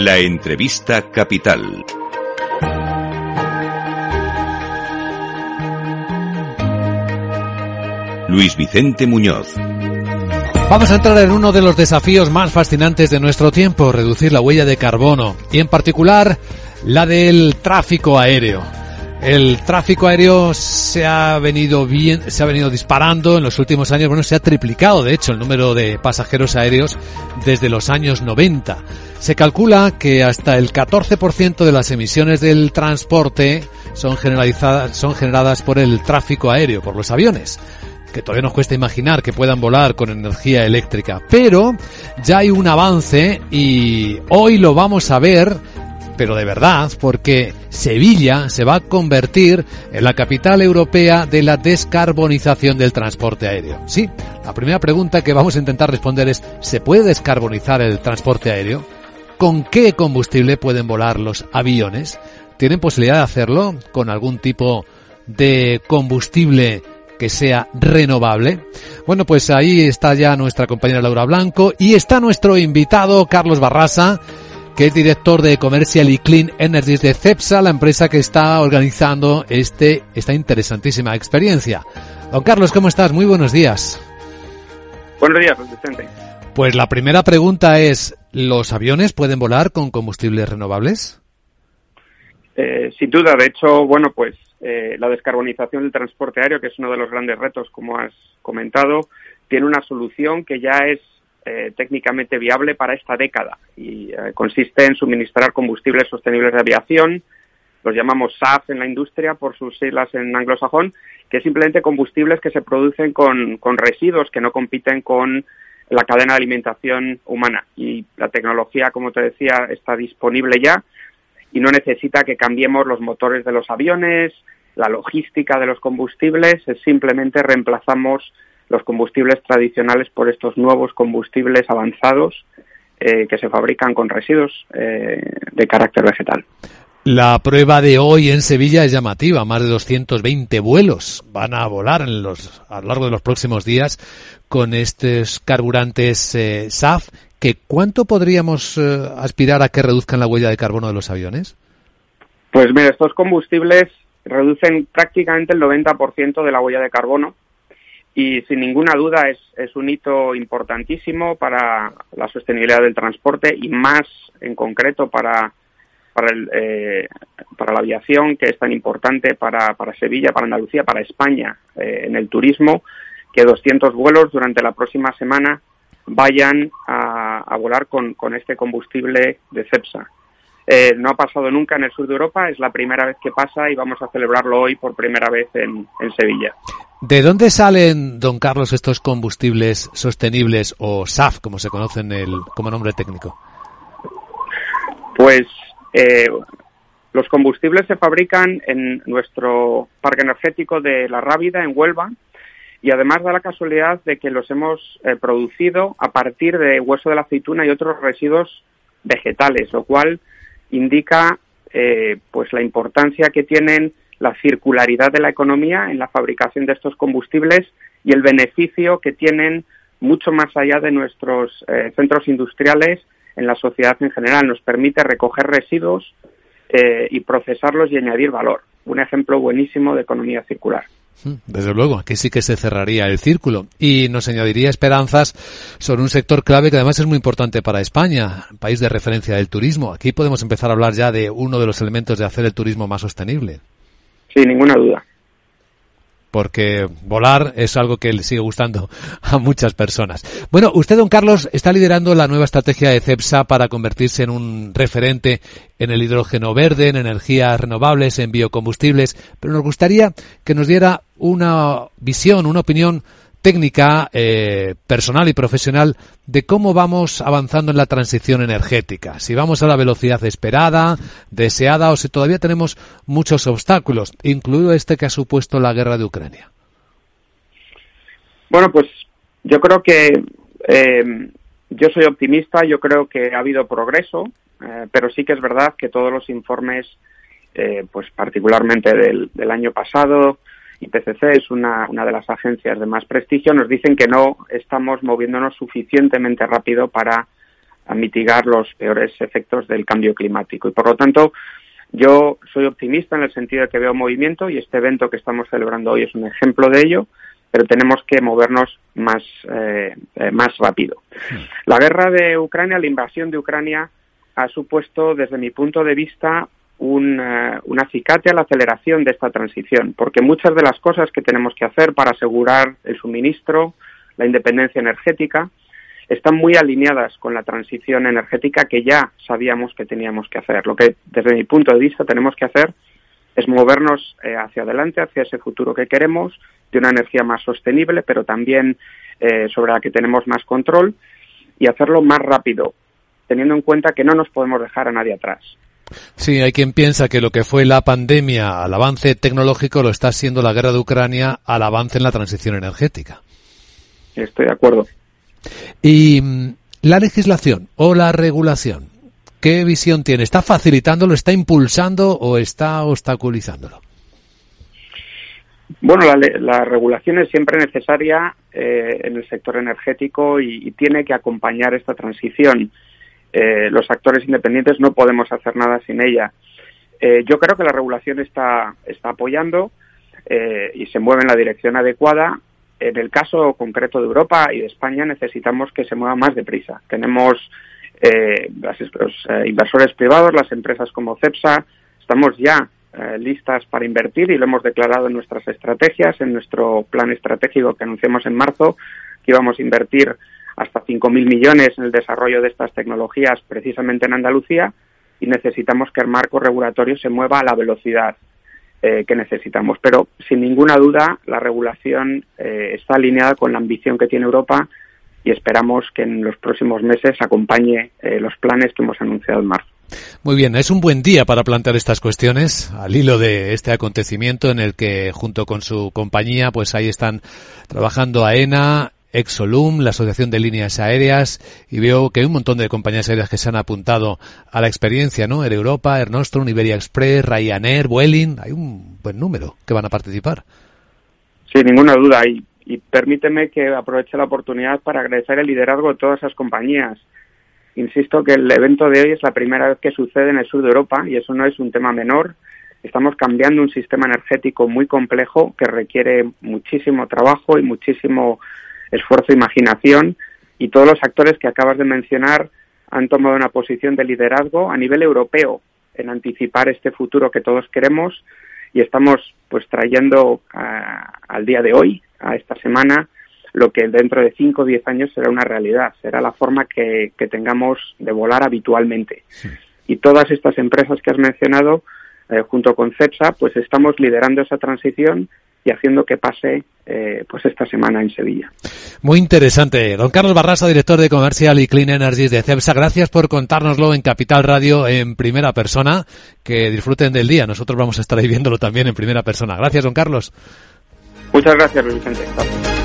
La entrevista capital. Luis Vicente Muñoz. Vamos a entrar en uno de los desafíos más fascinantes de nuestro tiempo, reducir la huella de carbono y en particular la del tráfico aéreo. El tráfico aéreo se ha venido bien, se ha venido disparando en los últimos años. Bueno, se ha triplicado, de hecho, el número de pasajeros aéreos desde los años 90. Se calcula que hasta el 14% de las emisiones del transporte son generalizadas, son generadas por el tráfico aéreo, por los aviones que todavía nos cuesta imaginar que puedan volar con energía eléctrica. Pero ya hay un avance y hoy lo vamos a ver pero de verdad, porque Sevilla se va a convertir en la capital europea de la descarbonización del transporte aéreo. Sí, la primera pregunta que vamos a intentar responder es, ¿se puede descarbonizar el transporte aéreo? ¿Con qué combustible pueden volar los aviones? ¿Tienen posibilidad de hacerlo con algún tipo de combustible que sea renovable? Bueno, pues ahí está ya nuestra compañera Laura Blanco y está nuestro invitado Carlos Barrasa, que es director de Commercial y Clean Energies de CEPSA, la empresa que está organizando este, esta interesantísima experiencia. Don Carlos, ¿cómo estás? Muy buenos días. Buenos días, Vicente. Pues la primera pregunta es, ¿los aviones pueden volar con combustibles renovables? Eh, sin duda, de hecho, bueno, pues eh, la descarbonización del transporte aéreo, que es uno de los grandes retos, como has comentado, tiene una solución que ya es eh, técnicamente viable para esta década y eh, consiste en suministrar combustibles sostenibles de aviación, los llamamos SAF en la industria por sus siglas en anglosajón, que es simplemente combustibles que se producen con, con residuos que no compiten con la cadena de alimentación humana. Y la tecnología, como te decía, está disponible ya y no necesita que cambiemos los motores de los aviones, la logística de los combustibles, es simplemente reemplazamos los combustibles tradicionales por estos nuevos combustibles avanzados eh, que se fabrican con residuos eh, de carácter vegetal. La prueba de hoy en Sevilla es llamativa. Más de 220 vuelos van a volar en los, a lo largo de los próximos días con estos carburantes eh, SAF. Que ¿Cuánto podríamos aspirar a que reduzcan la huella de carbono de los aviones? Pues mira, estos combustibles reducen prácticamente el 90% de la huella de carbono y sin ninguna duda es, un hito importantísimo para la sostenibilidad del transporte y más en concreto para, para, el, eh, para la aviación, que es tan importante para, para Sevilla, para Andalucía, para España eh, en el turismo, que 200 vuelos durante la próxima semana vayan a, a volar con, con, este combustible de CEPSA. Eh, no ha pasado nunca en el sur de Europa, es la primera vez que pasa y vamos a celebrarlo hoy por primera vez en, en Sevilla. ¿De dónde salen, don Carlos, estos combustibles sostenibles o SAF, como se conocen el, como nombre técnico? Pues eh, los combustibles se fabrican en nuestro parque energético de La Rábida, en Huelva, y además da la casualidad de que los hemos eh, producido a partir de hueso de la aceituna y otros residuos vegetales, lo cual indica eh, pues la importancia que tienen la circularidad de la economía en la fabricación de estos combustibles y el beneficio que tienen mucho más allá de nuestros eh, centros industriales en la sociedad en general. Nos permite recoger residuos eh, y procesarlos y añadir valor. Un ejemplo buenísimo de economía circular. Mm, desde luego, aquí sí que se cerraría el círculo y nos añadiría esperanzas sobre un sector clave que además es muy importante para España, país de referencia del turismo. Aquí podemos empezar a hablar ya de uno de los elementos de hacer el turismo más sostenible. Sin ninguna duda. Porque volar es algo que le sigue gustando a muchas personas. Bueno, usted, don Carlos, está liderando la nueva estrategia de CEPSA para convertirse en un referente en el hidrógeno verde, en energías renovables, en biocombustibles, pero nos gustaría que nos diera una visión, una opinión técnica, eh, personal y profesional de cómo vamos avanzando en la transición energética. Si vamos a la velocidad esperada, deseada o si todavía tenemos muchos obstáculos, incluido este que ha supuesto la guerra de Ucrania. Bueno, pues yo creo que eh, yo soy optimista, yo creo que ha habido progreso, eh, pero sí que es verdad que todos los informes, pues particularmente del año pasado, IPCC es una, una de las agencias de más prestigio, nos dicen que no estamos moviéndonos suficientemente rápido para mitigar los peores efectos del cambio climático. Y por lo tanto, yo soy optimista en el sentido de que veo movimiento y este evento que estamos celebrando hoy es un ejemplo de ello, pero tenemos que movernos más, eh, eh, más rápido. La guerra de Ucrania, la invasión de Ucrania, ha supuesto, desde mi punto de vista, un, eh, un acicate a la aceleración de esta transición, porque muchas de las cosas que tenemos que hacer para asegurar el suministro, la independencia energética, están muy alineadas con la transición energética que ya sabíamos que teníamos que hacer. Lo que desde mi punto de vista tenemos que hacer es movernos eh, hacia adelante, hacia ese futuro que queremos, de una energía más sostenible, pero también eh, sobre la que tenemos más control y hacerlo más rápido, teniendo en cuenta que no nos podemos dejar a nadie atrás. Sí, hay quien piensa que lo que fue la pandemia al avance tecnológico lo está siendo la guerra de Ucrania al avance en la transición energética. Estoy de acuerdo. Y mm, la legislación o la regulación, ¿qué visión tiene? ¿Está facilitándolo, está impulsando o está obstaculizándolo? Bueno, la, regulación es siempre necesaria eh, en el sector energético y, tiene que acompañar esta transición. Eh, los actores independientes no podemos hacer nada sin ella. Eh, yo creo que la regulación está, está apoyando y se mueve en la dirección adecuada en el caso concreto de Europa y de España necesitamos que se mueva más deprisa. Tenemos eh, los eh, inversores privados, las empresas como CEPSA, estamos ya eh, listas para invertir y lo hemos declarado en nuestras estrategias, en nuestro plan estratégico que anunciamos en marzo, que íbamos a invertir hasta 5.000 millones en el desarrollo de estas tecnologías precisamente en Andalucía y necesitamos que el marco regulatorio se mueva a la velocidad eh, que necesitamos. Pero sin ninguna duda la regulación eh, está alineada con la ambición que tiene Europa y esperamos que en los próximos meses acompañe eh, los planes que hemos anunciado en marzo. Muy bien, es un buen día para plantear estas cuestiones al hilo de este acontecimiento en el que junto con su compañía pues ahí están trabajando AENA, Exolum, la Asociación de Líneas Aéreas, y veo que hay un montón de compañías aéreas que se han apuntado a la experiencia, ¿no? Air Europa, Air Nostrum, Iberia Express, Ryanair, Vueling, hay un buen número que van a participar. Sin ninguna duda, y, y permíteme que aproveche la oportunidad para agradecer el liderazgo de todas esas compañías. Insisto que el evento de hoy es la primera vez que sucede en el sur de Europa y eso no es un tema menor. Estamos cambiando un sistema energético muy complejo que requiere muchísimo trabajo y muchísimo esfuerzo e imaginación y todos los actores que acabas de mencionar han tomado una posición de liderazgo a nivel europeo en anticipar este futuro que todos queremos y estamos pues trayendo al día de hoy, a esta semana, lo que dentro de 5 o 10 años será una realidad, será la forma que, tengamos de volar habitualmente. Y todas estas empresas que has mencionado, eh, junto con CEPSA, pues estamos liderando esa transición y haciendo que pase eh, pues esta semana en Sevilla. Muy interesante. Don Carlos Barrasa, director de Comercial y Clean Energies de CEPSA, gracias por contárnoslo en Capital Radio en primera persona. Que disfruten del día. Nosotros vamos a estar ahí viéndolo también en primera persona. Gracias, don Carlos. Muchas gracias, Luis Vicente.